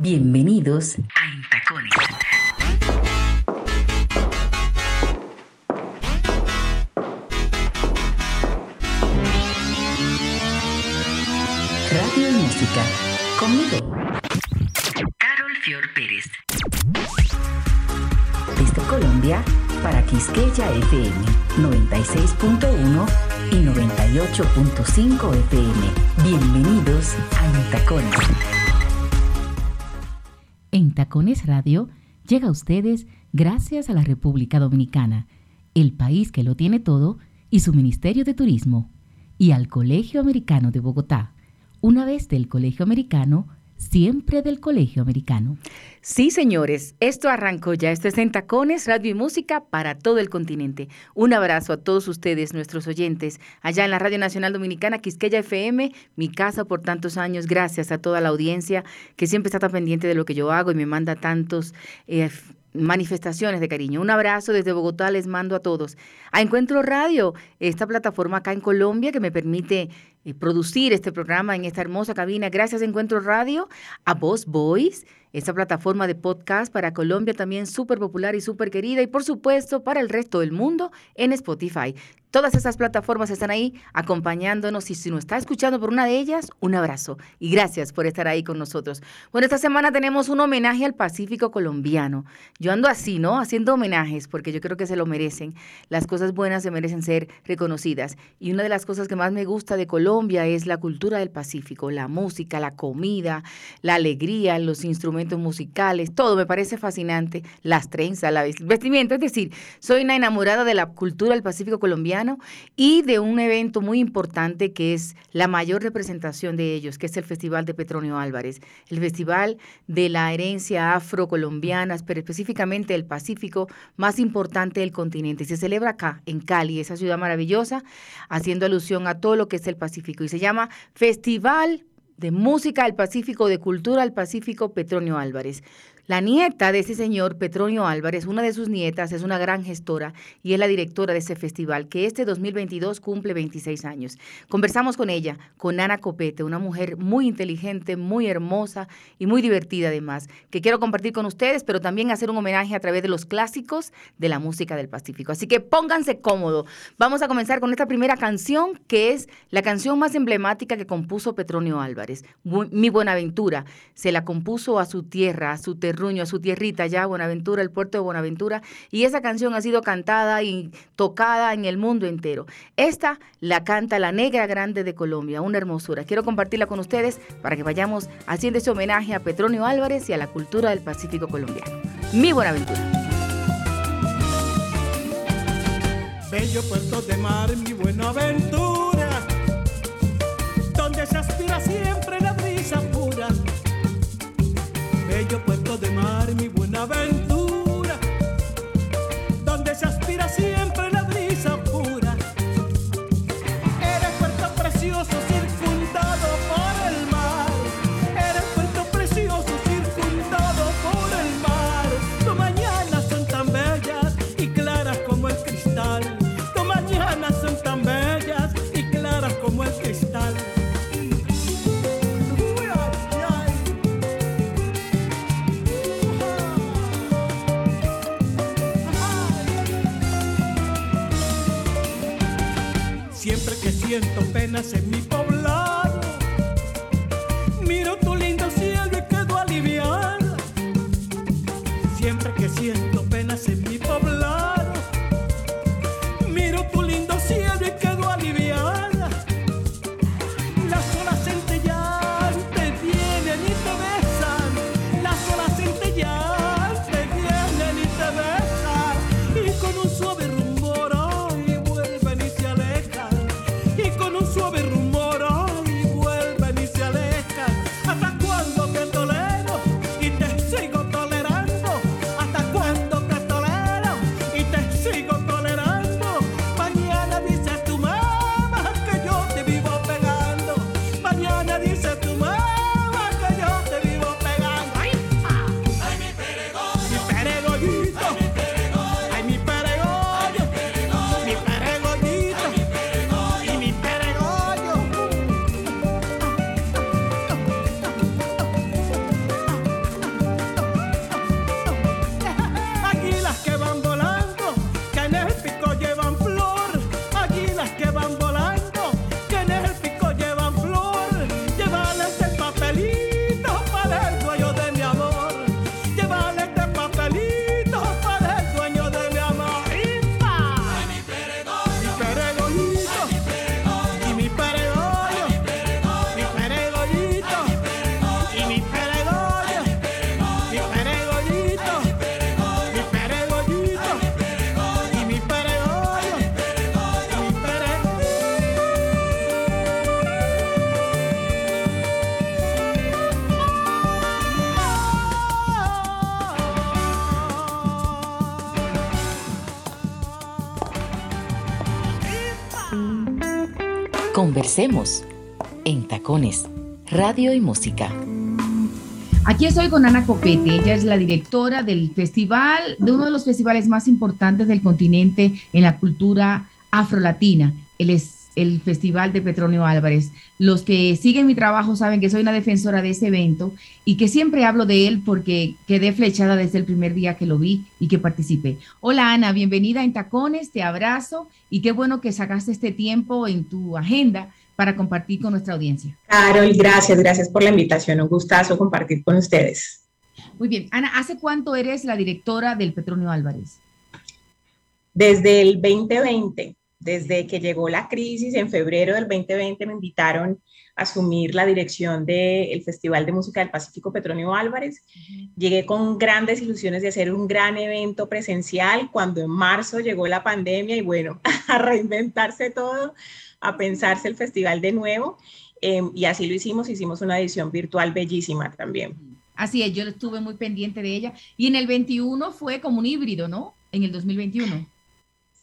Bienvenidos Quisqueya FM 96.1 y 98.5 FM. Bienvenidos a Intacones. En Tacones Radio llega a ustedes gracias a la República Dominicana, el país que lo tiene todo, y su Ministerio de Turismo, y al Colegio Americano de Bogotá. Una vez del Colegio Americano, siempre del Colegio Americano. Sí, señores, esto arrancó ya. Esto es en Tacones, Radio y Música para todo el continente. Un abrazo a todos ustedes, nuestros oyentes, allá en la Radio Nacional Dominicana, Quisqueya FM, mi casa por tantos años. Gracias a toda la audiencia que siempre está tan pendiente de lo que yo hago y me manda tantos... Eh, manifestaciones de cariño. Un abrazo desde Bogotá, les mando a todos. A Encuentro Radio, esta plataforma acá en Colombia que me permite eh, producir este programa en esta hermosa cabina. Gracias Encuentro Radio, a Voz Boys esta plataforma de podcast para Colombia también súper popular y súper querida y por supuesto para el resto del mundo en Spotify. Todas esas plataformas están ahí acompañándonos y si nos está escuchando por una de ellas, un abrazo y gracias por estar ahí con nosotros. Bueno, esta semana tenemos un homenaje al Pacífico colombiano. Yo ando así, ¿no? Haciendo homenajes porque yo creo que se lo merecen. Las cosas buenas se merecen ser reconocidas. Y una de las cosas que más me gusta de Colombia es la cultura del Pacífico, la música, la comida, la alegría, los instrumentos musicales, todo me parece fascinante, las trenzas, la vestimenta, es decir, soy una enamorada de la cultura del Pacífico colombiano y de un evento muy importante que es la mayor representación de ellos, que es el Festival de Petronio Álvarez, el Festival de la herencia afrocolombiana, pero específicamente el Pacífico más importante del continente. Se celebra acá, en Cali, esa ciudad maravillosa, haciendo alusión a todo lo que es el Pacífico y se llama Festival de Música al Pacífico, de Cultura al Pacífico, Petronio Álvarez. La nieta de ese señor, Petronio Álvarez, una de sus nietas, es una gran gestora y es la directora de ese festival, que este 2022 cumple 26 años. Conversamos con ella, con Ana Copete, una mujer muy inteligente, muy hermosa y muy divertida además, que quiero compartir con ustedes, pero también hacer un homenaje a través de los clásicos de la música del Pacífico. Así que pónganse cómodo. Vamos a comenzar con esta primera canción, que es la canción más emblemática que compuso Petronio Álvarez, Mi Buenaventura. Se la compuso a su tierra, a su territorio Ruño, a su tierrita ya, Buenaventura, el puerto de Buenaventura, y esa canción ha sido cantada y tocada en el mundo entero. Esta la canta la Negra Grande de Colombia, una hermosura. Quiero compartirla con ustedes para que vayamos haciendo ese homenaje a Petronio Álvarez y a la cultura del Pacífico colombiano. Mi Buenaventura. Bello puerto de mar, mi Buenaventura, donde se aspira siempre mi buena aventura, siento penas Conversemos en Tacones, Radio y Música. Aquí estoy con Ana Copete, ella es la directora del festival, de uno de los festivales más importantes del continente en la cultura afrolatina. Él es el Festival de Petronio Álvarez. Los que siguen mi trabajo saben que soy una defensora de ese evento y que siempre hablo de él porque quedé flechada desde el primer día que lo vi y que participé. Hola Ana, bienvenida en Tacones, te abrazo y qué bueno que sacaste este tiempo en tu agenda para compartir con nuestra audiencia. Carol, gracias, gracias por la invitación, un gustazo compartir con ustedes. Muy bien, Ana, ¿hace cuánto eres la directora del Petronio Álvarez? Desde el 2020 desde que llegó la crisis en febrero del 2020 me invitaron a asumir la dirección del Festival de Música del Pacífico Petronio Álvarez. Llegué con grandes ilusiones de hacer un gran evento presencial cuando en marzo llegó la pandemia y bueno, a reinventarse todo, a pensarse el festival de nuevo. Em, y así lo hicimos, hicimos una edición virtual bellísima también. Así es, yo estuve muy pendiente de ella. Y en el 21 fue como un híbrido, ¿no? En el 2021.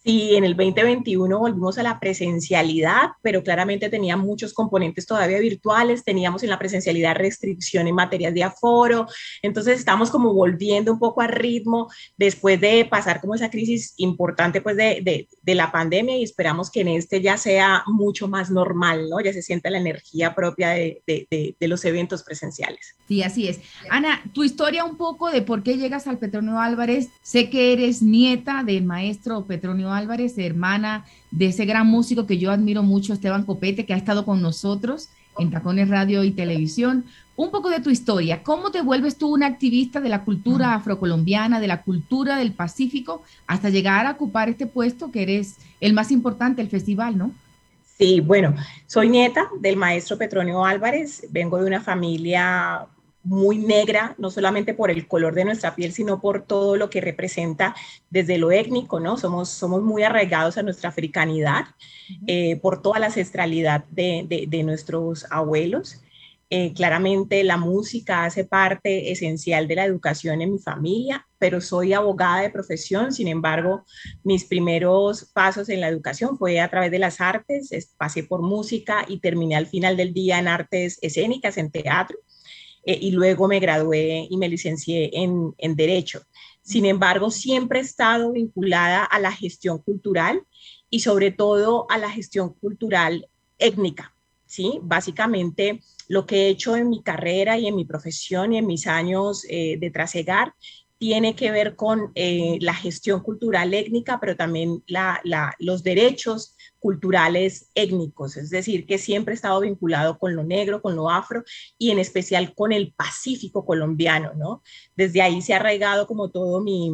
Sí, en el 2021 volvimos a la presencialidad, pero claramente tenía muchos componentes todavía virtuales, teníamos en la presencialidad restricción en materias de aforo, entonces estamos como volviendo un poco a ritmo después de pasar como esa crisis importante pues de, de, de, la pandemia y esperamos que en este ya sea mucho más normal, ¿no? Ya se sienta la energía propia de, de los eventos presenciales. Sí, así es. Ana, tu historia un poco de por qué llegas al Petronio Álvarez, sé que eres nieta del maestro Petronio Álvarez, hermana de ese gran músico que yo admiro mucho, Esteban Copete, que ha estado con nosotros en Tacones Radio y Televisión. Un poco de tu historia, ¿cómo te vuelves tú una activista de la cultura afrocolombiana, de la cultura del Pacífico, hasta llegar a ocupar este puesto que eres el más importante del festival, ¿no? Sí, bueno, soy nieta del maestro Petronio Álvarez, vengo de una familia muy negra, no solamente por el color de nuestra piel, sino por todo lo que representa desde lo étnico, ¿no? Somos, somos muy arraigados a nuestra africanidad, eh, por toda la ancestralidad de, de, nuestros abuelos. Eh, claramente la música hace parte esencial de la educación en mi familia, pero soy abogada de profesión, sin embargo, mis primeros pasos en la educación fue a través de las artes, pasé por música y terminé al final del día en artes escénicas, en teatro. Eh, y luego me gradué y me licencié en, en Derecho. Sin embargo, siempre he estado vinculada a la gestión cultural y sobre todo a la gestión cultural étnica, ¿sí? Básicamente lo que he hecho en mi carrera y en mi profesión y en mis años eh, de trasegar tiene que ver con eh, la gestión cultural étnica, pero también los derechos culturales étnicos, es decir, que siempre he estado vinculado con lo negro, con lo afro y en especial con el Pacífico colombiano, ¿no? Desde ahí se ha arraigado como todo mi,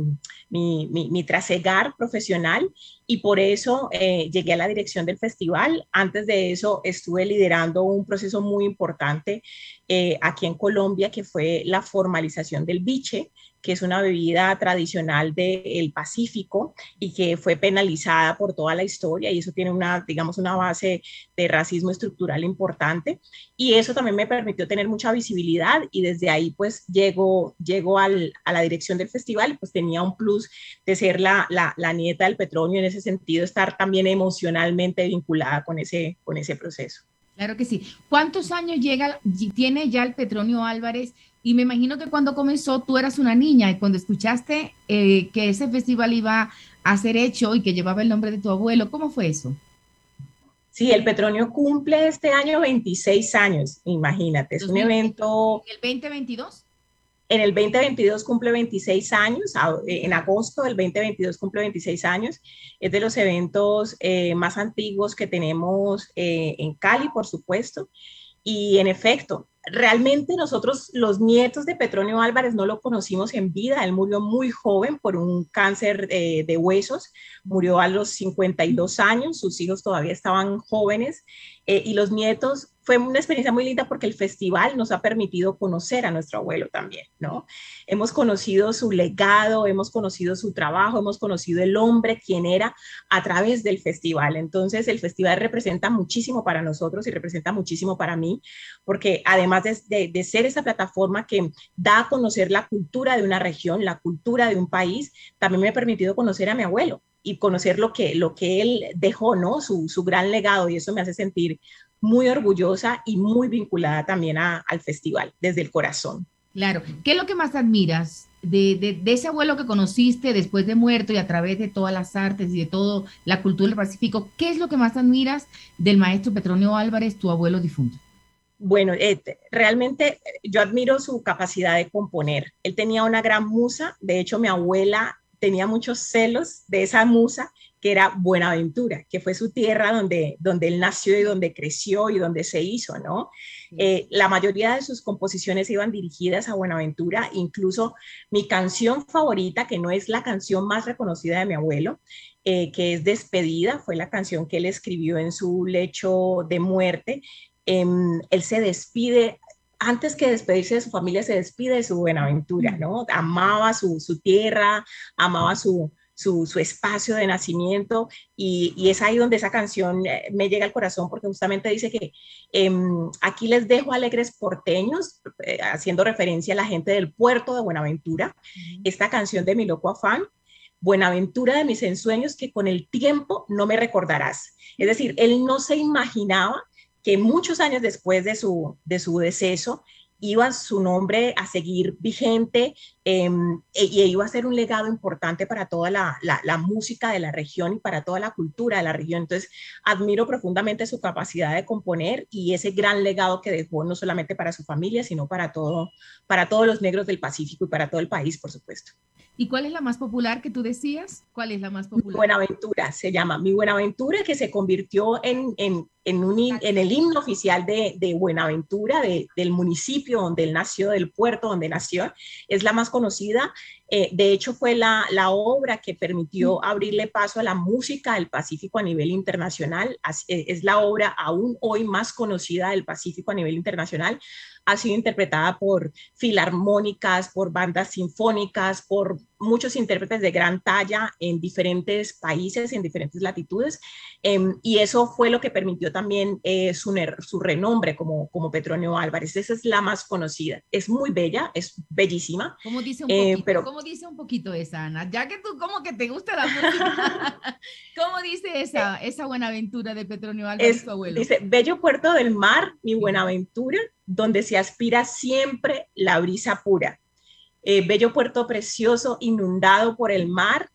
mi, mi, trasegar profesional y por eso eh, llegué a la dirección del festival. Antes de eso estuve liderando un proceso muy importante eh, aquí en Colombia que fue la formalización del biche que es una bebida tradicional del Pacífico y que fue penalizada por toda la historia y eso tiene una, digamos, una base de racismo estructural importante y eso también me permitió tener mucha visibilidad y desde ahí pues llego, llego al, a la dirección del festival, pues tenía un plus de ser la, la, la nieta del petróleo en ese sentido, estar también emocionalmente vinculada con ese, con ese proceso. Claro que sí. ¿Cuántos años llega, tiene ya el Petronio Álvarez y me imagino que cuando comenzó tú eras una niña y cuando escuchaste eh, que ese festival iba a ser hecho y que llevaba el nombre de tu abuelo, ¿cómo fue eso? Sí, el Petronio cumple este año 26 años, imagínate, es un evento... ¿El 2022? En el 2022 cumple 26 años, en agosto del 2022 cumple 26 años. Es de los eventos eh, más antiguos que tenemos eh, en Cali, por supuesto. Y en efecto, realmente nosotros, los nietos de Petronio Álvarez, no lo conocimos en vida. Él murió muy joven por un cáncer eh, de huesos, murió a los 52 años, sus hijos todavía estaban jóvenes eh, y los nietos fue una experiencia muy linda porque el festival nos ha permitido conocer a nuestro abuelo también, ¿no? Hemos conocido su legado, hemos conocido su trabajo, hemos conocido el hombre, quien era, a través del festival. Entonces, el festival representa muchísimo para nosotros y representa muchísimo para mí, porque además de, de ser esa plataforma que da a conocer la cultura de una región, la cultura de un país, también me ha permitido conocer a mi abuelo, y conocer lo que, lo que él dejó, ¿no? Su, su gran legado y eso me hace sentir muy orgullosa y muy vinculada también al festival, desde el corazón. Claro. ¿Qué es lo que más admiras de, de, ese abuelo que conociste después de muerto y a través de todas las artes y de toda la cultura del Pacífico? ¿Qué es lo que más admiras del maestro Petronio Álvarez, tu abuelo difunto? Bueno, eh, realmente yo admiro su capacidad de componer. Él tenía una gran musa, de hecho mi abuela tenía muchos celos de esa musa que era Buenaventura, que fue su tierra donde, donde él nació y donde creció y donde se hizo, ¿no? Eh, la mayoría de sus composiciones iban dirigidas a Buenaventura, incluso mi canción favorita, que no es la canción más reconocida de mi abuelo, eh, que es Despedida, fue la canción que él escribió en su lecho de muerte. Em, él se despide antes que despedirse de su familia, se despide de su Buenaventura, ¿no? Amaba su, su tierra, amaba su, su, espacio de nacimiento y, es ahí donde esa canción eh, me llega al corazón porque justamente dice que em, aquí les dejo alegres porteños, eh, haciendo referencia a la gente del puerto de Buenaventura, esta canción de mi loco afán, Buenaventura de mis ensueños que con el tiempo no me recordarás. Es decir, él no se imaginaba que muchos años después de su, de su deceso, iba su nombre a seguir vigente em, e, y iba a ser un legado importante para toda la, la, música de la región y para toda la cultura de la región. Entonces, admiro profundamente su capacidad de componer y ese gran legado que dejó no solamente para su familia, sino para, todo, para todos los negros del Pacífico y para todo el país, por supuesto. ¿Y cuál es la más popular que tú decías? ¿Cuál es la más popular? Buenaventura, se llama Mi Buenaventura, que se convirtió en, en, en, un, en el himno oficial de, de Buenaventura, de, del municipio donde él nació, del puerto donde nació. Es la más conocida. Eh, de hecho, fue la, la, obra que permitió abrirle paso a la música del Pacífico a nivel internacional. Eh, es la obra aún hoy más conocida del Pacífico a nivel internacional ha sido interpretada por filarmónicas, por bandas sinfónicas, por muchos intérpretes de gran talla en diferentes países, en diferentes latitudes, em, y eso fue lo que permitió también eh, su, su, renombre como, como Petronio Álvarez. Esa es la más conocida. Es muy bella, es bellísima. ¿Cómo dice un eh, poquito, pero, ¿cómo dice un poquito esa, Ana? Ya que tú como que te gusta la música, ¿cómo dice esa, esa aventura de Petronio Álvarez, tu abuelo? Dice, bello puerto del mar, mi Buenaventura, donde se aspira siempre la brisa pura eh, bello puerto precioso, inundado por el mar.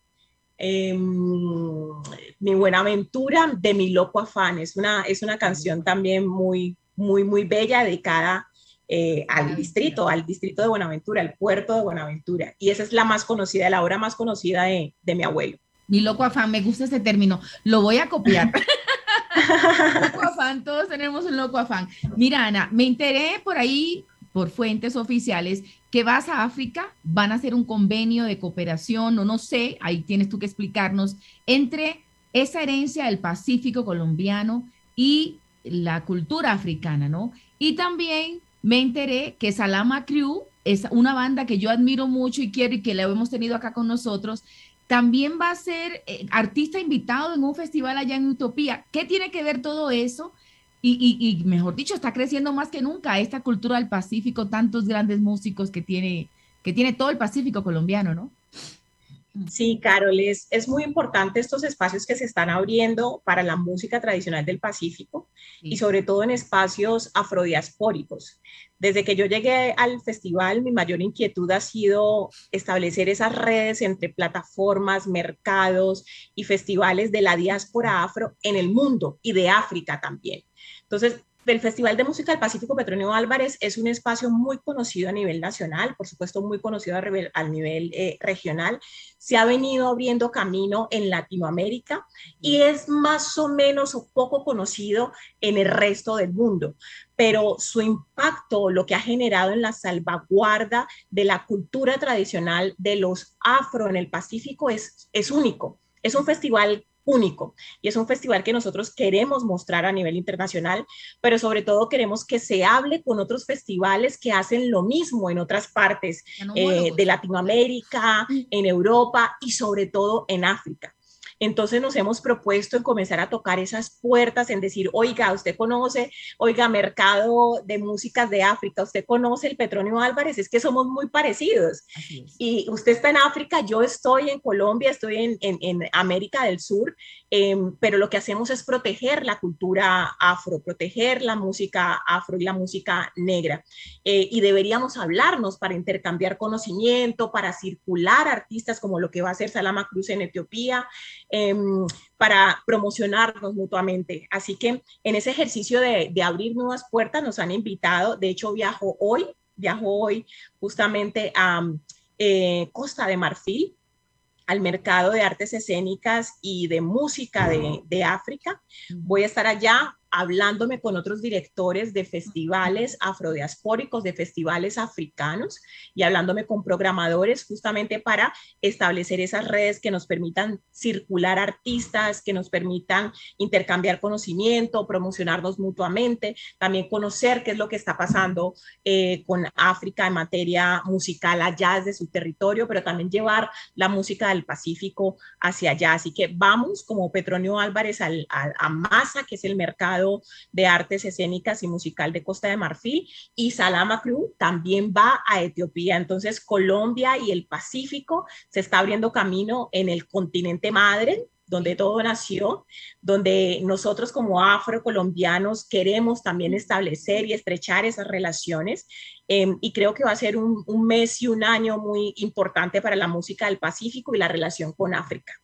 Em, mi buena aventura de mi loco afán. Es una, es una canción también muy, muy, muy bella, dedicada eh, al distrito, al distrito de Buenaventura, al puerto de Buenaventura. Y esa es la más conocida, la obra más conocida de, de mi abuelo. Mi loco afán, me gusta ese término, lo voy a copiar. loco afán, todos tenemos un loco afán. Mira, Ana, me enteré por ahí, por fuentes oficiales, que vas a África, van a hacer un convenio de cooperación, o no sé, ahí tienes tú que explicarnos, entre esa herencia del Pacífico colombiano y la cultura africana, ¿no? Y también me enteré que Salama Crew es una banda que yo admiro mucho y quiero y que la hemos tenido acá con nosotros. También va a ser eh, artista invitado en un festival allá en Utopía. ¿Qué tiene que ver todo eso? Y, mejor dicho, está creciendo más que nunca esta cultura del Pacífico, tantos grandes músicos que tiene, que tiene todo el Pacífico colombiano, ¿no? Sí, Carol, es, es, muy importante estos espacios que se están abriendo para la música tradicional del Pacífico y sobre todo en espacios afrodiaspóricos. Desde que yo llegué al festival, mi mayor inquietud ha sido establecer esas redes entre plataformas, mercados y festivales de la diáspora afro en el mundo y de África también. Entonces, el Festival de Música del Pacífico Petronio Álvarez es un espacio muy conocido a nivel nacional, por supuesto muy conocido a, nivel eh, regional. Se ha venido abriendo camino en Latinoamérica y es más o menos o poco conocido en el resto del mundo, pero su impacto, lo que ha generado en la salvaguarda de la cultura tradicional de los afro en el Pacífico es, es único. Es un festival único. Y es un festival que nosotros queremos mostrar a nivel internacional, pero sobre todo queremos que se hable con otros festivales que hacen lo mismo en otras partes eh, de Latinoamérica, en Europa y sobre todo en África. Entonces nos hemos propuesto en comenzar a tocar esas puertas, en decir, oiga, usted conoce, oiga, mercado de músicas de África, usted conoce el Petronio Álvarez, es que somos muy parecidos. Y usted está en África, yo estoy en Colombia, estoy en, en, América del Sur, em, pero lo que hacemos es proteger la cultura afro, proteger la música afro y la música negra. Eh, y deberíamos hablarnos para intercambiar conocimiento, para circular artistas como lo que va a hacer Salama Cruz en Etiopía, em, para promocionarnos mutuamente. Así que en ese ejercicio de, de abrir nuevas puertas nos han invitado, de hecho viajo hoy, viajo hoy justamente a eh, Costa de Marfil, al mercado de artes escénicas y de música de, de África. Voy a estar allá hablándome con otros directores de festivales afrodiaspóricos, de festivales africanos y hablándome con programadores justamente para establecer esas redes que nos permitan circular artistas, que nos permitan intercambiar conocimiento, promocionarnos mutuamente, también conocer qué es lo que está pasando eh, con África en materia musical allá desde su territorio, pero también llevar la música del Pacífico hacia allá. Así que vamos como Petronio Álvarez al, a Masa, que es el mercado de Artes Escénicas y Musical de Costa de Marfil y Salama Crew también va a Etiopía. Entonces Colombia y el Pacífico se está abriendo camino en el continente madre donde todo nació, donde nosotros como afrocolombianos queremos también establecer y estrechar esas relaciones. Em, y creo que va a ser un, un mes y un año muy importante para la música del Pacífico y la relación con África.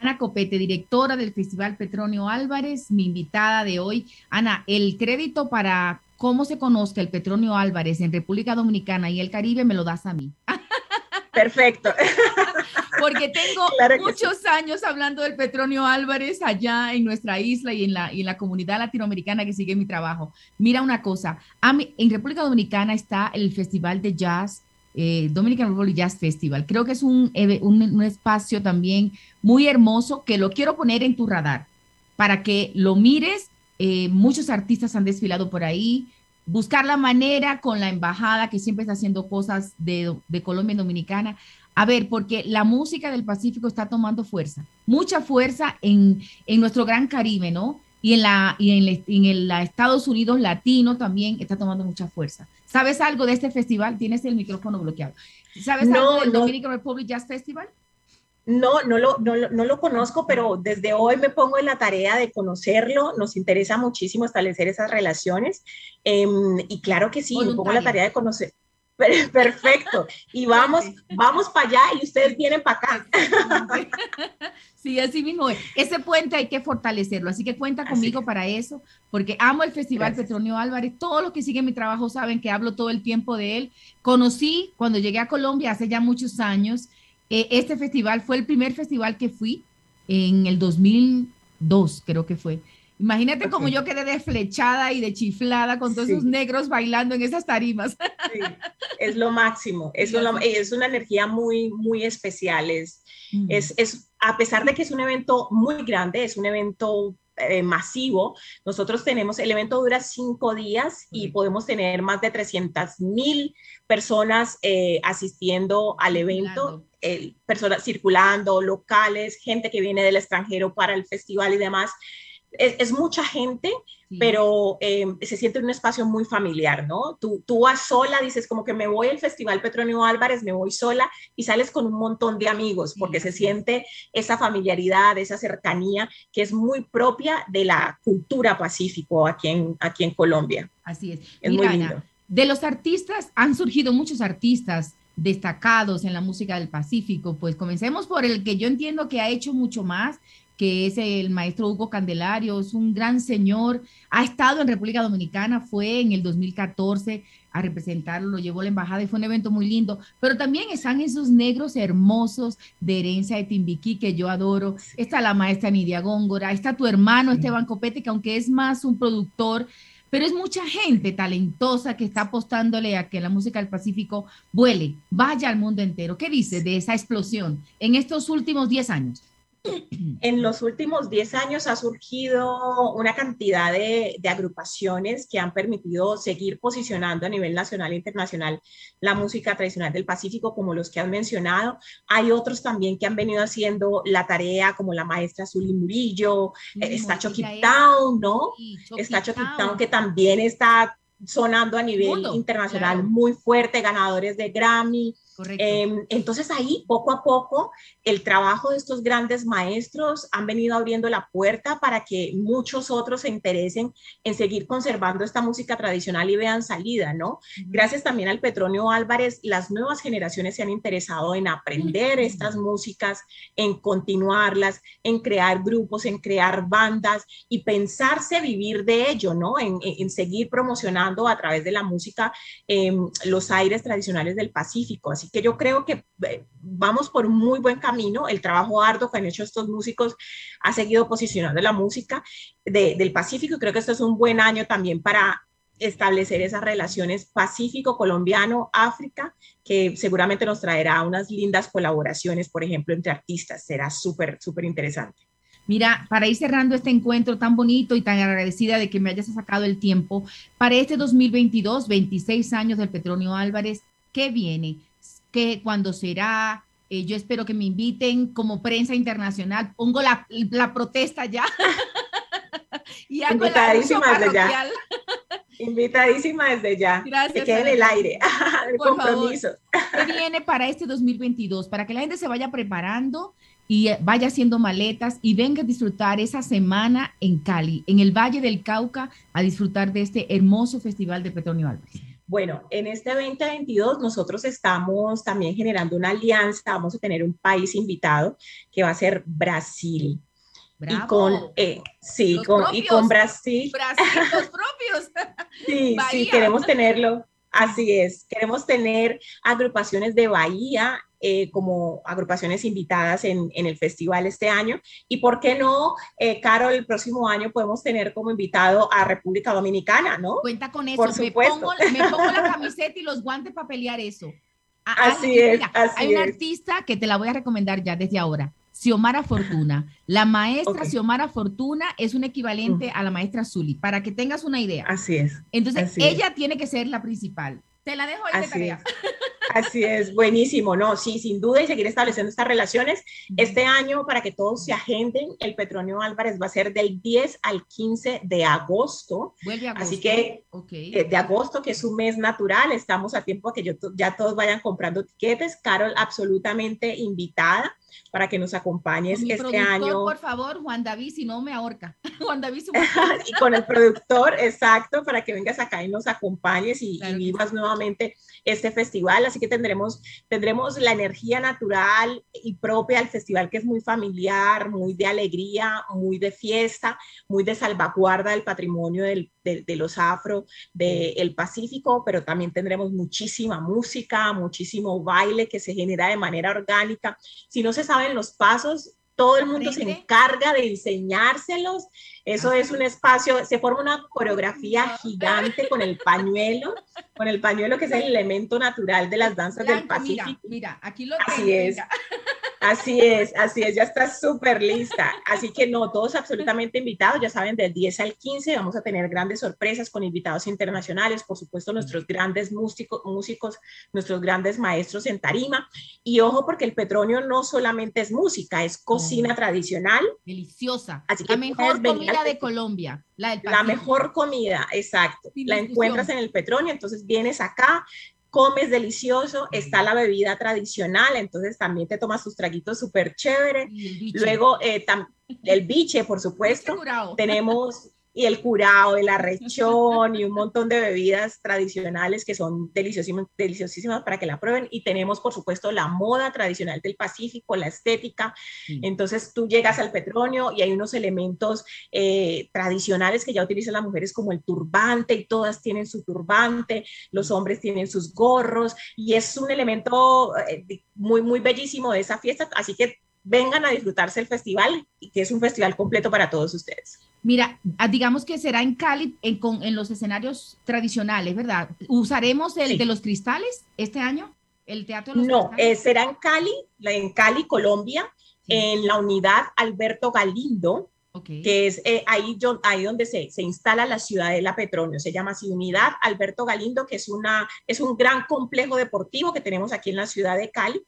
Ana Copete, directora del Festival Petronio Álvarez, mi invitada de hoy. Ana, el crédito para cómo se conozca el Petronio Álvarez en República Dominicana y el Caribe me lo das a mí. Perfecto. Porque tengo muchos años hablando del Petronio Álvarez allá en nuestra isla y en la, y en la comunidad latinoamericana que sigue mi trabajo. Mira una cosa, en República Dominicana está el Festival de Jazz eh, Dominican Republic Jazz Festival. Creo que es un, un, espacio también muy hermoso que lo quiero poner en tu radar para que lo mires. Eh, muchos artistas han desfilado por ahí. Buscar la manera con la embajada que siempre está haciendo cosas de, de Colombia y Dominicana. A ver, porque la música del Pacífico está tomando fuerza, mucha fuerza en, en nuestro gran Caribe, ¿no? y en la y en, el, Estados Unidos latino también está tomando mucha fuerza. ¿Sabes algo de este festival? Tienes el micrófono bloqueado. ¿Sabes algo del Dominican Republic Jazz Festival? No, no lo, no, no, lo conozco, pero desde hoy me pongo en la tarea de conocerlo. Nos interesa muchísimo establecer esas relaciones. Em, y claro que sí, me pongo en la tarea de conocer. Perfecto. Y vamos, vamos para allá y ustedes vienen para acá. Sí, así mismo. Ese puente hay que fortalecerlo, así que cuenta conmigo para eso, porque amo el Festival Petronio Álvarez. Todos los que siguen mi trabajo saben que hablo todo el tiempo de él. Conocí cuando llegué a Colombia hace ya muchos años. Eh, este festival fue el primer festival que fui en el 2002, creo que fue. Imagínate como yo quedé desflechada y de chiflada con todos esos negros bailando en esas tarimas. Sí, es lo máximo, es, es una energía muy, muy especial, es, mm. es, es, a pesar de que es un evento muy grande, es un evento eh, masivo, nosotros tenemos, el evento dura cinco días y podemos tener más de 300 mil personas eh, asistiendo al evento. personas circulando, locales, gente que viene del extranjero para el festival y demás es, mucha gente, pero eh, se siente un espacio muy familiar, ¿no? Tú, tú vas sola, dices como que me voy al Festival Petronio Álvarez, me voy sola y sales con un montón de amigos porque se siente esa familiaridad, esa cercanía que es muy propia de la cultura pacífico aquí en, aquí en Colombia. Así es. Es muy lindo. de los artistas, han surgido muchos artistas destacados en la música del Pacífico, pues comencemos por el que yo entiendo que ha hecho mucho más, que es el maestro Hugo Candelario, es un gran señor, ha estado en República Dominicana, fue en el 2014 a representarlo, lo llevó a la embajada y fue un evento muy lindo, pero también están esos negros hermosos de herencia de Timbiquí que yo adoro, está la maestra Nidia Góngora, está tu hermano Esteban Copete, que aunque es más un productor, pero es mucha gente talentosa que está apostándole a que la música del Pacífico vuele, vaya al mundo entero. ¿Qué dices de esa explosión en estos últimos 10 años? En los últimos 10 años ha surgido una cantidad de, agrupaciones que han permitido seguir posicionando a nivel nacional e internacional la música tradicional del Pacífico, como los que han mencionado. Hay otros también que han venido haciendo la tarea, como la maestra Zully Murillo, está Chucky Town, ¿no? está Chucky Town, que también está sonando a nivel internacional muy fuerte, ganadores de Grammy. Em, entonces ahí poco a poco el trabajo de estos grandes maestros han venido abriendo la puerta para que muchos otros se interesen en seguir conservando esta música tradicional y vean salida, ¿no? Gracias también al Petronio Álvarez, las nuevas generaciones se han interesado en aprender estas músicas, en continuarlas, en crear grupos, en crear bandas y pensarse vivir de ello, ¿no? En, seguir promocionando a través de la música em, los aires tradicionales del Pacífico. Así que yo creo que eh, vamos por un muy buen camino. El trabajo arduo que han hecho estos músicos ha seguido posicionando la música del Pacífico y creo que esto es un buen año también para establecer esas relaciones Pacífico-Colombiano-África, que seguramente nos traerá unas lindas colaboraciones, por ejemplo, entre artistas. Será súper, súper interesante. Mira, para ir cerrando este encuentro tan bonito y tan agradecida de que me hayas sacado el tiempo, para este 2022, 26 años del Petronio Álvarez, ¿qué viene? que cuando será, eh, yo espero que me inviten como prensa internacional, pongo la, la protesta ya. y Invitadísima desde ya. Invitadísima desde ya. Gracias. Que quede en el aire. el compromiso. ¿Qué viene para este 2022? Para que la gente se vaya preparando y eh, vaya haciendo maletas y venga a disfrutar esa semana en Cali, en el Valle del Cauca, a disfrutar de este hermoso festival de Petronio Álvarez. Bueno, en este 2022 nosotros estamos también generando una alianza, vamos a tener un país invitado que va a ser Brasil. Y con, eh, sí, con, y con Brasil. Brasil, los propios. sí, sí, queremos tenerlo. Así es, queremos tener agrupaciones de Bahía eh, como agrupaciones invitadas en, el festival este año. Y por qué no, eh, Carol, el próximo año podemos tener como invitado a República Dominicana, ¿no? Cuenta con eso. Por supuesto. Me pongo, la camiseta y los guantes para pelear eso. así es. hay un artista que te la voy a recomendar ya desde ahora. Xiomara Fortuna. La maestra Xiomara Fortuna es un equivalente a la maestra Zuli, para que tengas una idea. Así es. Entonces, ella tiene que ser la principal. Te la dejo ahí de tarea. Así es, buenísimo, ¿no? Sí, sin duda y seguir estableciendo estas relaciones. Este año, para que todos se agenden, el Petronio Álvarez va a ser del 10 al 15 de agosto. Vuelve agosto. Así que eh, de agosto, que es un mes natural, estamos a tiempo que yo, ya todos vayan comprando tiquetes. Carol, absolutamente invitada para que nos acompañes este año. Por favor, Juan David, si no me ahorca. Juan David. y con el productor, exacto, para que vengas acá y nos acompañes y, y vivas nuevamente este festival. Así que tendremos, tendremos la energía natural y propia del festival, que es muy familiar, muy de alegría, muy de fiesta, muy de salvaguarda del patrimonio del, de, los afro del Pacífico, pero también tendremos muchísima música, muchísimo baile que se genera de manera orgánica. Si no se saben los pasos, todo el mundo se encarga de enseñárselos. Eso es un espacio, se forma una coreografía gigante con el pañuelo, con el pañuelo que es el elemento natural de las danzas del Pacífico. Mira, aquí lo tengo. Así es. Así es, así es, ya está súper lista. Así que no, todos absolutamente invitados, ya saben, del 10 al 15 vamos a tener grandes sorpresas con invitados internacionales, por supuesto nuestros grandes músicos, músicos nuestros grandes maestros en tarima. Y ojo, porque el Petronio no solamente es música, es cocina tradicional. Deliciosa. Así que la mejor comida de Colombia. La, la mejor comida, exacto. la encuentras en el Petronio, entonces vienes acá, comes delicioso, está la bebida tradicional, entonces también te tomas tus traguitos súper chévere. Luego, eh, el biche, por supuesto. Tenemos y el curado, el arrechón y un montón de bebidas tradicionales que son deliciosísimas, deliciosísimas para que la prueben. Y tenemos, por supuesto, la moda tradicional del Pacífico, la estética. Entonces tú llegas al Petronio y hay unos elementos eh, tradicionales que ya utilizan las mujeres como el turbante y todas tienen su turbante, los hombres tienen sus gorros y es un elemento eh, muy, muy bellísimo de esa fiesta. Así que vengan a disfrutarse el festival y que es un festival completo para todos ustedes. Mira, ah, digamos que será en Cali, en, con, en los escenarios tradicionales, ¿verdad? ¿Usaremos el de los cristales este año? ¿El teatro? no, eh, será en Cali, en Cali, Colombia, en la unidad Alberto Galindo, que es eh, ahí, ahí donde se, se, instala la Ciudadela Petronio. Se llama así Unidad Alberto Galindo, que es, una, es un gran complejo deportivo que tenemos aquí en la ciudad de Cali.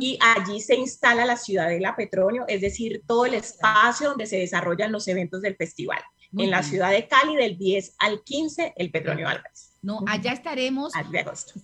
Y allí se instala la Ciudadela Petronio, es decir, todo el espacio donde se desarrollan los eventos del festival. en la ciudad de Cali, del 10 al 15, el Petronio Álvarez. ¿No? Allá estaremos.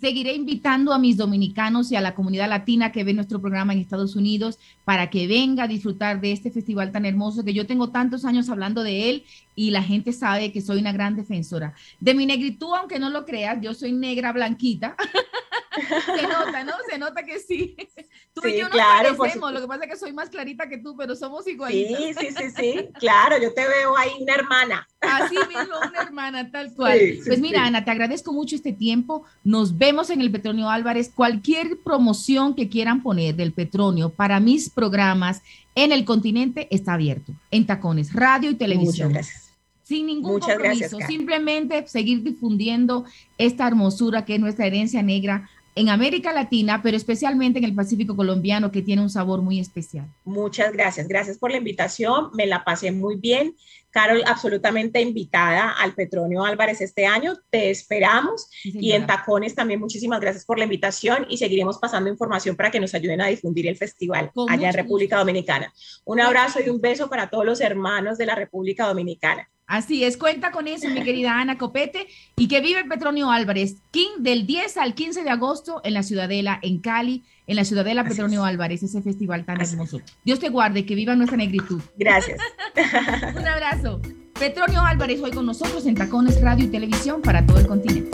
Seguiré invitando a mis dominicanos y a la comunidad latina que ve nuestro programa en Estados Unidos para que venga a disfrutar de este festival tan hermoso que yo tengo tantos años hablando de él y la gente sabe que soy una gran defensora. De mi negritud, aunque no lo creas, yo soy negra blanquita. Se nota, ¿no? Se nota que sí. Tú y yo nos parecemos, lo que pasa es que soy más clarita que tú, pero somos igualitas. Sí, sí, sí, sí, claro, yo te veo ahí una hermana. Así mismo, una hermana, tal cual. pues mira, Ana, te agradezco mucho este tiempo. Nos vemos en el Petronio Álvarez. Cualquier promoción que quieran poner del Petronio para mis programas en el continente está abierto, en tacones, radio y televisión. Muchas gracias. Sin ningún compromiso, simplemente seguir difundiendo esta hermosura que es nuestra herencia negra en América Latina, pero especialmente en el Pacífico colombiano, que tiene un sabor muy especial. Muchas gracias. Gracias por la invitación. Me la pasé muy bien. Carol, absolutamente invitada al Petronio Álvarez este año. Te esperamos. y en Tacones también muchísimas gracias por la invitación y seguiremos pasando información para que nos ayuden a difundir el festival allá en República Dominicana. Un abrazo y un beso para todos los hermanos de la República Dominicana. Así es, cuenta con eso, mi querida Ana Copete, y que vive Petronio Álvarez, King del 10 al 15 de agosto en la Ciudadela, en Cali, en la Ciudadela Petronio Álvarez, ese festival tan hermoso. Dios te guarde, que viva nuestra negritud. Gracias. Un abrazo. Petronio Álvarez hoy con nosotros en Tacones Radio y Televisión para todo el continente.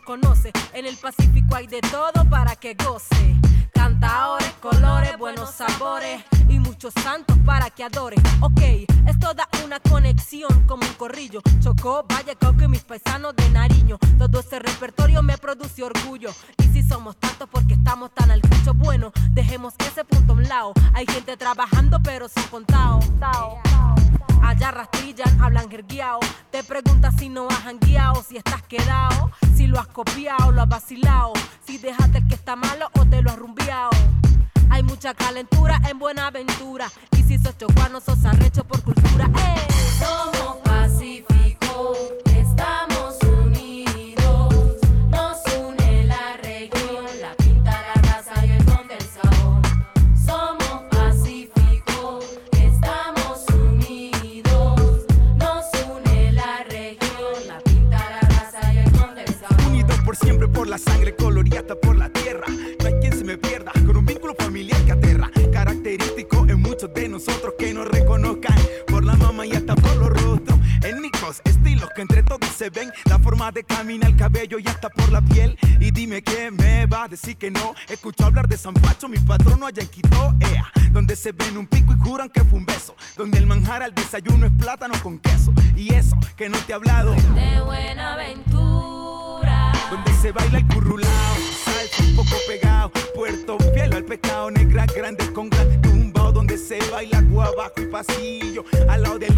Conoce. En el Pacífico hay de todo para que goce. Cantadores, colores, buenos sabores y muchos santos para que adore. Ok, es toda una conexión como un corrillo. Chocó, Valle, Cauca y mis paisanos de Nariño. Todo ese repertorio me produce orgullo. Y si somos tantos porque estamos tan al cucho, bueno, dejemos ese punto a un lado. Hay gente trabajando pero sin contado. Allá rastrillan, hablan jerguiao. Te preguntas si no has hangueado, si estás quedado, si lo has copiado, lo has si dejaste el que está malo o te lo has rumbiado. Hay mucha calentura en Buenaventura. Y si sos chocuano, sos arrecho por cultura. ¡Eh! Somos pacíficos, decir que no. Escucho hablar de San Pacho, mi patrono allá en Quito, ea. Donde se ven un pico y juran que fue un beso. Donde el manjar al desayuno es plátano con queso. Y eso que no te he hablado. De Buenaventura donde se baila el currulao, salsa un poco pegado, puerto fiel al pecado, negra grande con gran tumbao, donde se baila abajo y pasillo, al lado del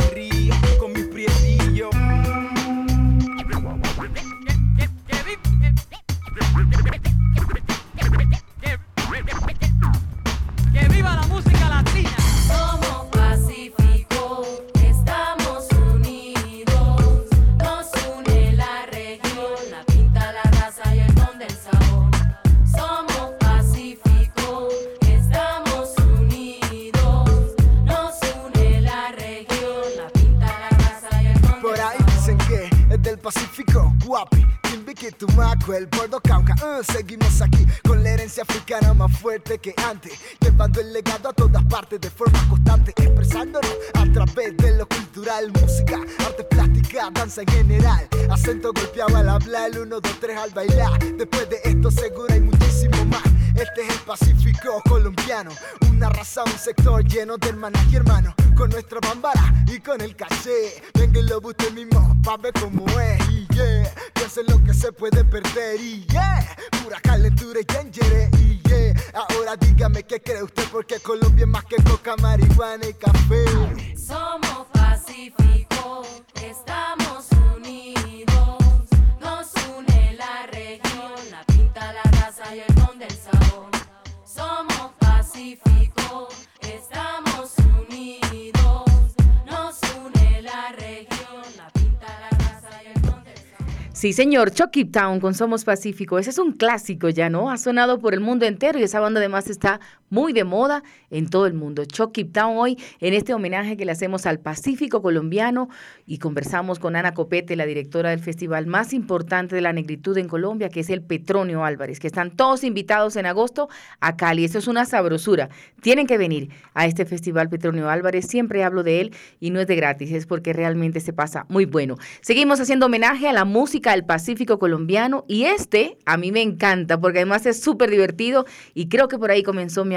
Tumaco, el Bordo Cauca. Uh, seguimos aquí con la herencia africana más fuerte que antes, llevando el legado a todas partes de forma constante, expresándonos a través de lo cultural, música, arte plástica, danza en general. Acento golpeado al hablar, el 1, 2, 3 al bailar. Después de esto, seguro hay muchísimo más Este es el Pacífico colombiano, raza, un sector lleno de hermanas y hermanos, con nuestra bambara y con el caché. Venga y lo usted mismo, pa' ver cómo es. Y yeah, piensa lo que se puede perder. Y yeah, pura calentura y. Y yeah, ahora dígame qué cree usted, porque Colombia es más que coca, marihuana y café. Somos Pacífico, estamos Sí, señor, Chucky Town con Somos Pacífico. Ese es un clásico ya, ¿no? Ha sonado por el mundo entero y esa banda además está muy de moda en todo el mundo. Chucky Town hoy en este homenaje que le hacemos al Pacífico colombiano y conversamos con Ana Copete, la directora del festival más importante de la negritud en Colombia, que es el Petronio Álvarez, que están todos invitados en agosto a Cali. Eso es una sabrosura. Tienen que venir a este festival Petronio Álvarez. Siempre hablo de él y no es de gratis, es porque realmente se pasa muy bueno. Seguimos haciendo homenaje a la música del Pacífico colombiano y este a mí me encanta porque además es súper divertido y creo que por ahí comenzó mi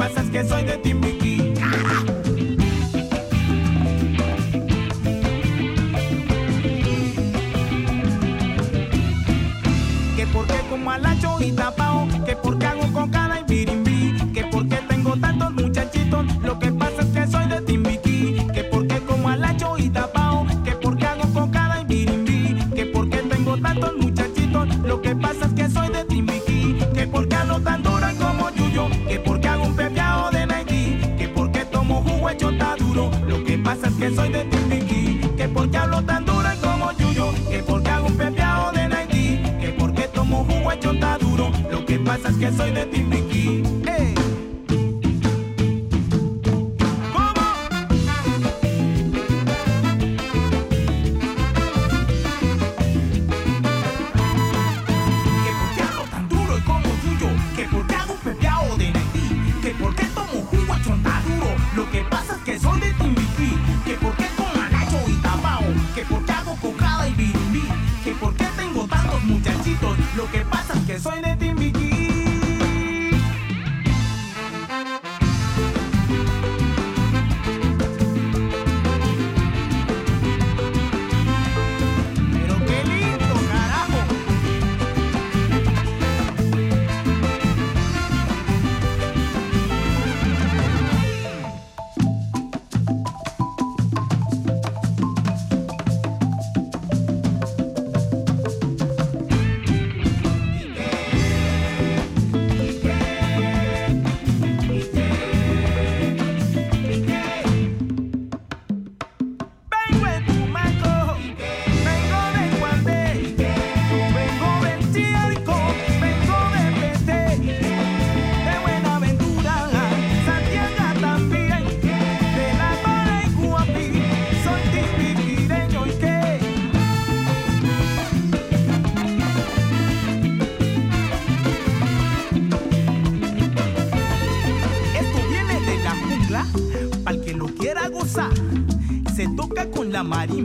pasa es que soy de Timbiquí.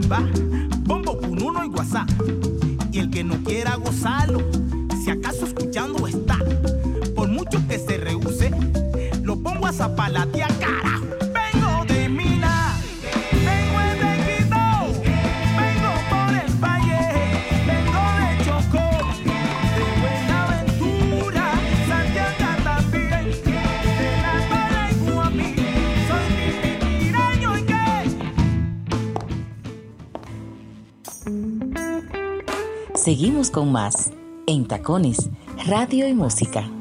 La más en Tacones, Radio y Música.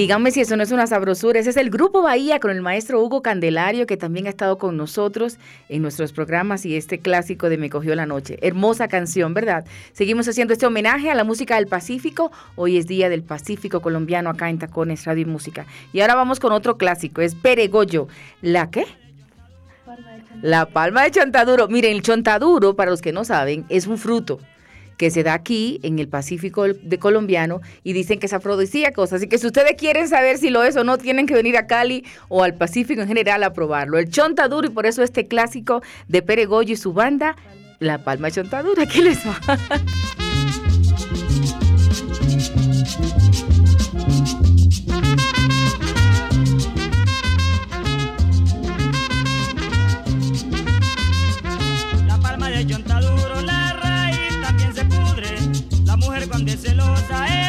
Díganme si eso no es una sabrosura. Ese es el Grupo Bahía con el maestro Hugo Candelario, que también ha estado con nosotros en nuestros programas y este clásico de Me Cogió la Noche. Hermosa canción, ¿verdad? Seguimos haciendo este homenaje a la música del Pacífico. Hoy es Día del Pacífico Colombiano acá en Tacones Radio y Música. Y ahora vamos con otro clásico, es Peregollo. ¿La qué? La palma de chontaduro. Miren, el chontaduro, para los que no saben, es un fruto que se da aquí en el Pacífico de colombiano y dicen que es afrodisíaco. Así que si ustedes quieren saber si lo es o no, tienen que venir a Cali o al Pacífico en general a probarlo. El chontaduro y por eso este clásico de Peregoyo y su banda, La Palma Chontadura. ¿Qué les va? celosa.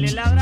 Híjole, Laura.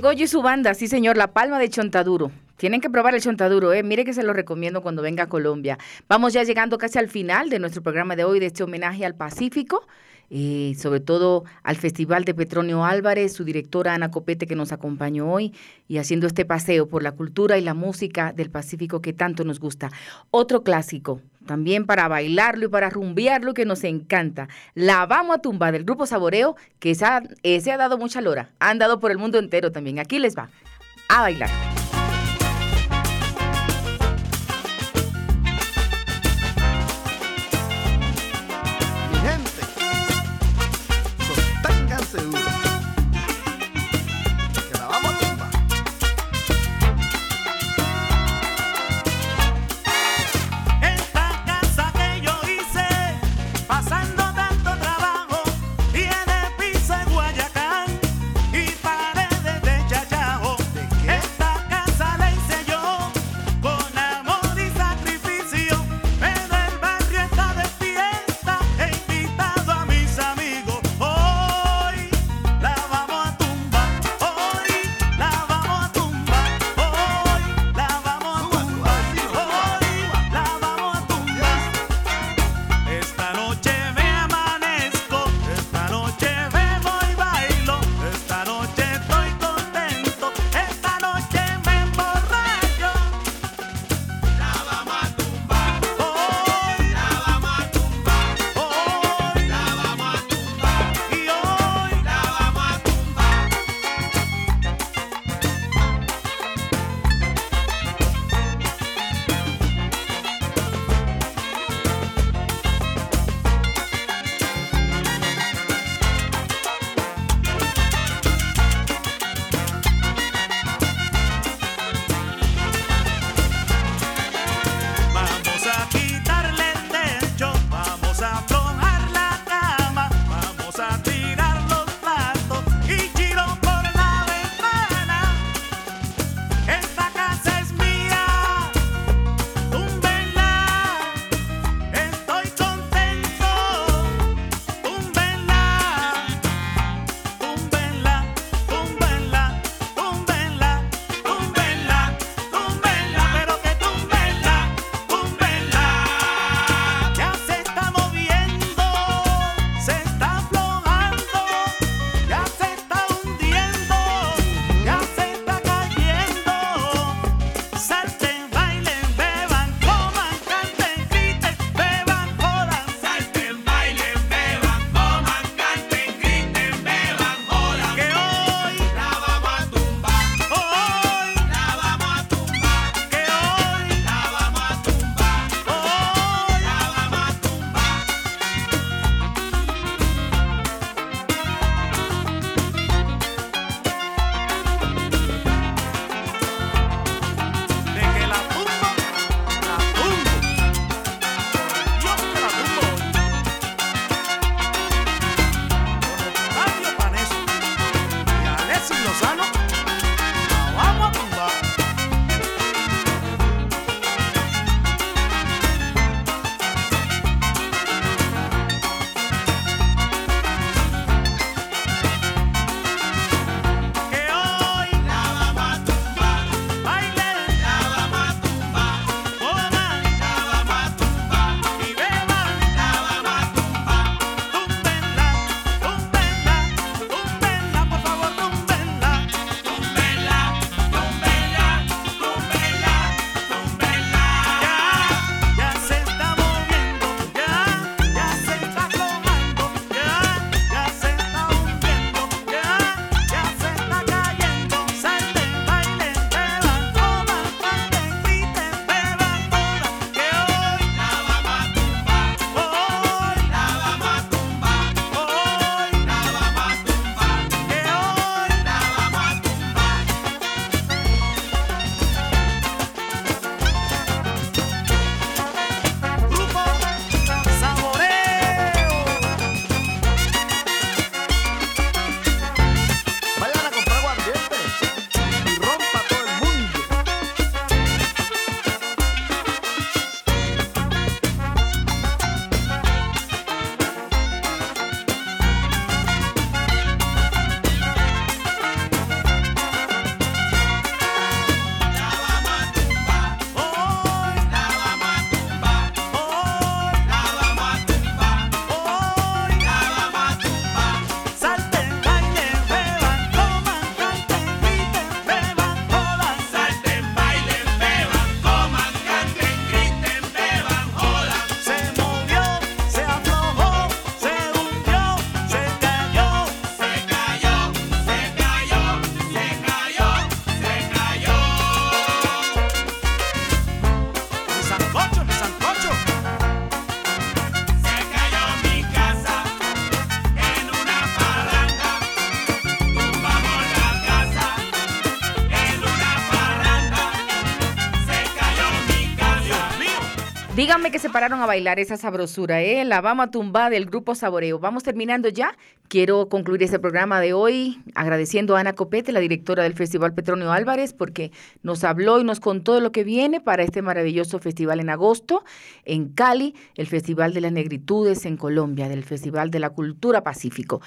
Peregollo y su banda, sí señor, La Palma de Chontaduro. Tienen que probar el chontaduro, ¿eh? Mire que se lo recomiendo cuando venga a Colombia. Vamos ya llegando casi al final de nuestro programa de hoy, de este homenaje al Pacífico. Eh, sobre todo al Festival de Petronio Álvarez, su directora Ana Copete que nos acompañó hoy y haciendo este paseo por la cultura y la música del Pacífico que tanto nos gusta. Otro clásico, también para bailarlo y para rumbearlo que nos encanta. La Vamos a Tumba del Grupo Saboreo, que esa, ese ha dado mucha lora, ha andado por el mundo entero también. Aquí les va, a bailar. A bailar esa sabrosura, ¿eh? La Vamos Tumba del grupo Saboreo. Vamos terminando ya. Quiero concluir este programa de hoy agradeciendo a Ana Copete, la directora del Festival Petronio Álvarez, porque nos habló y nos contó lo que viene para este maravilloso festival en agosto en Cali, el Festival de las Negritudes en Colombia, del Festival de la Cultura Pacífico.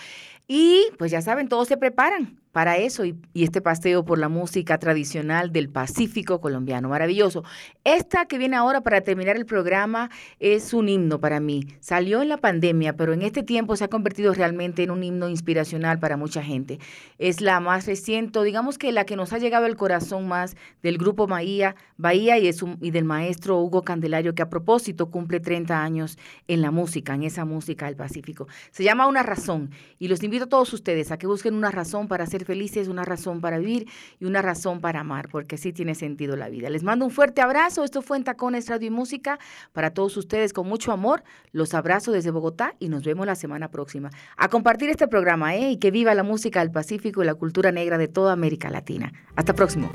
Y pues ya saben, todos se preparan para eso y, este paseo por la música tradicional del Pacífico colombiano. Maravilloso. Esta que viene ahora para terminar el programa es un himno para mí. Salió en la pandemia, pero en este tiempo se ha convertido realmente en un himno inspiracional para mucha gente. Es la más reciente, digamos que la que nos ha llegado al corazón más del grupo Bahía, Bahía y, es y del maestro Hugo Candelario, que a propósito cumple 30 años en la música, en esa música del Pacífico. Se llama Una Razón y los invito a todos ustedes a que busquen una razón para hacer felices, una razón para vivir y una razón para amar, porque sí tiene sentido la vida. Les mando un fuerte abrazo. Esto fue en Tacones Radio y Música para todos ustedes con mucho amor. Los abrazo desde Bogotá y nos vemos la semana próxima. A compartir este programa, ¿eh? Y que viva la música del Pacífico y la cultura negra de toda América Latina. Hasta próximo.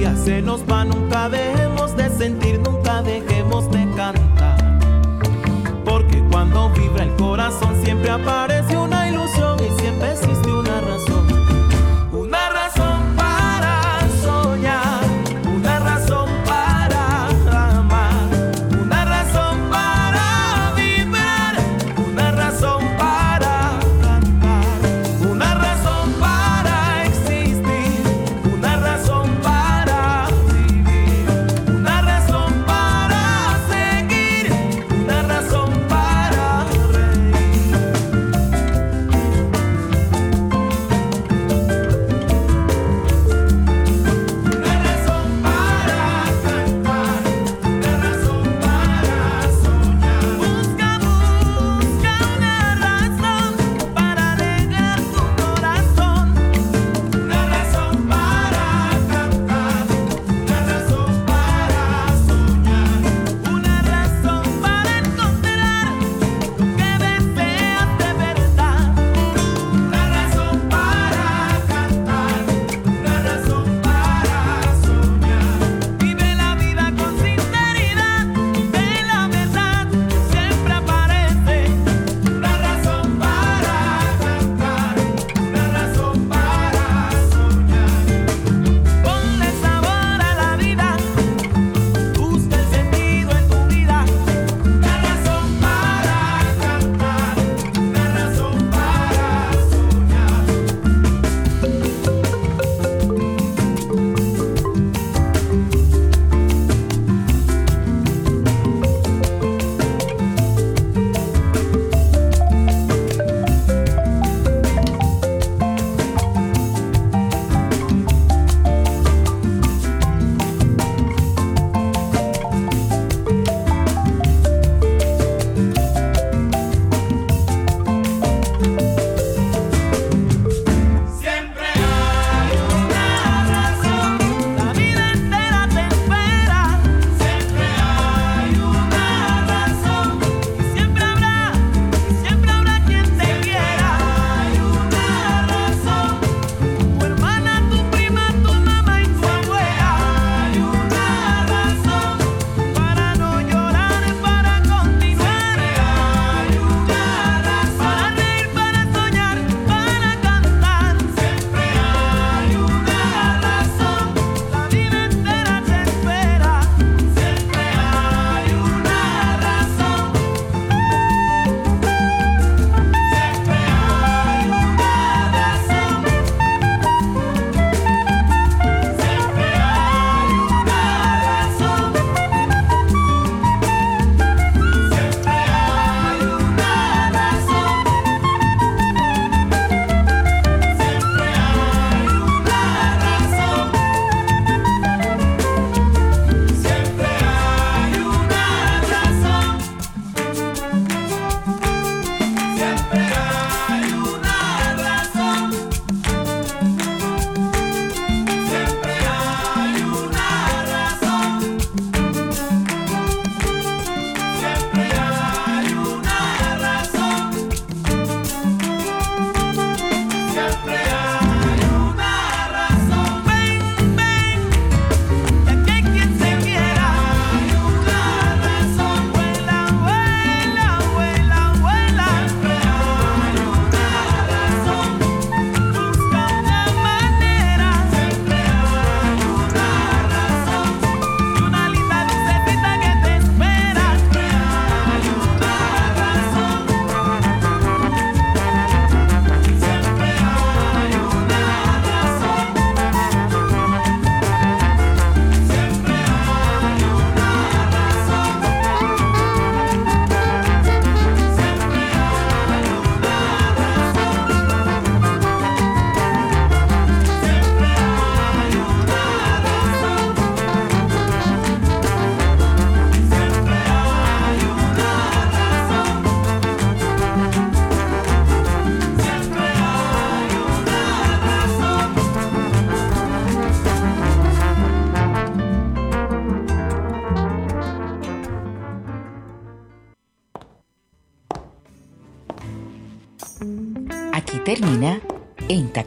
se nos va, nunca dejemos de sentir, nunca dejemos de cantar. Porque cuando vibra el corazón siempre aparece.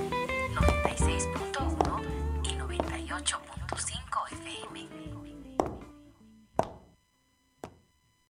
96.1 y 98.5 FM.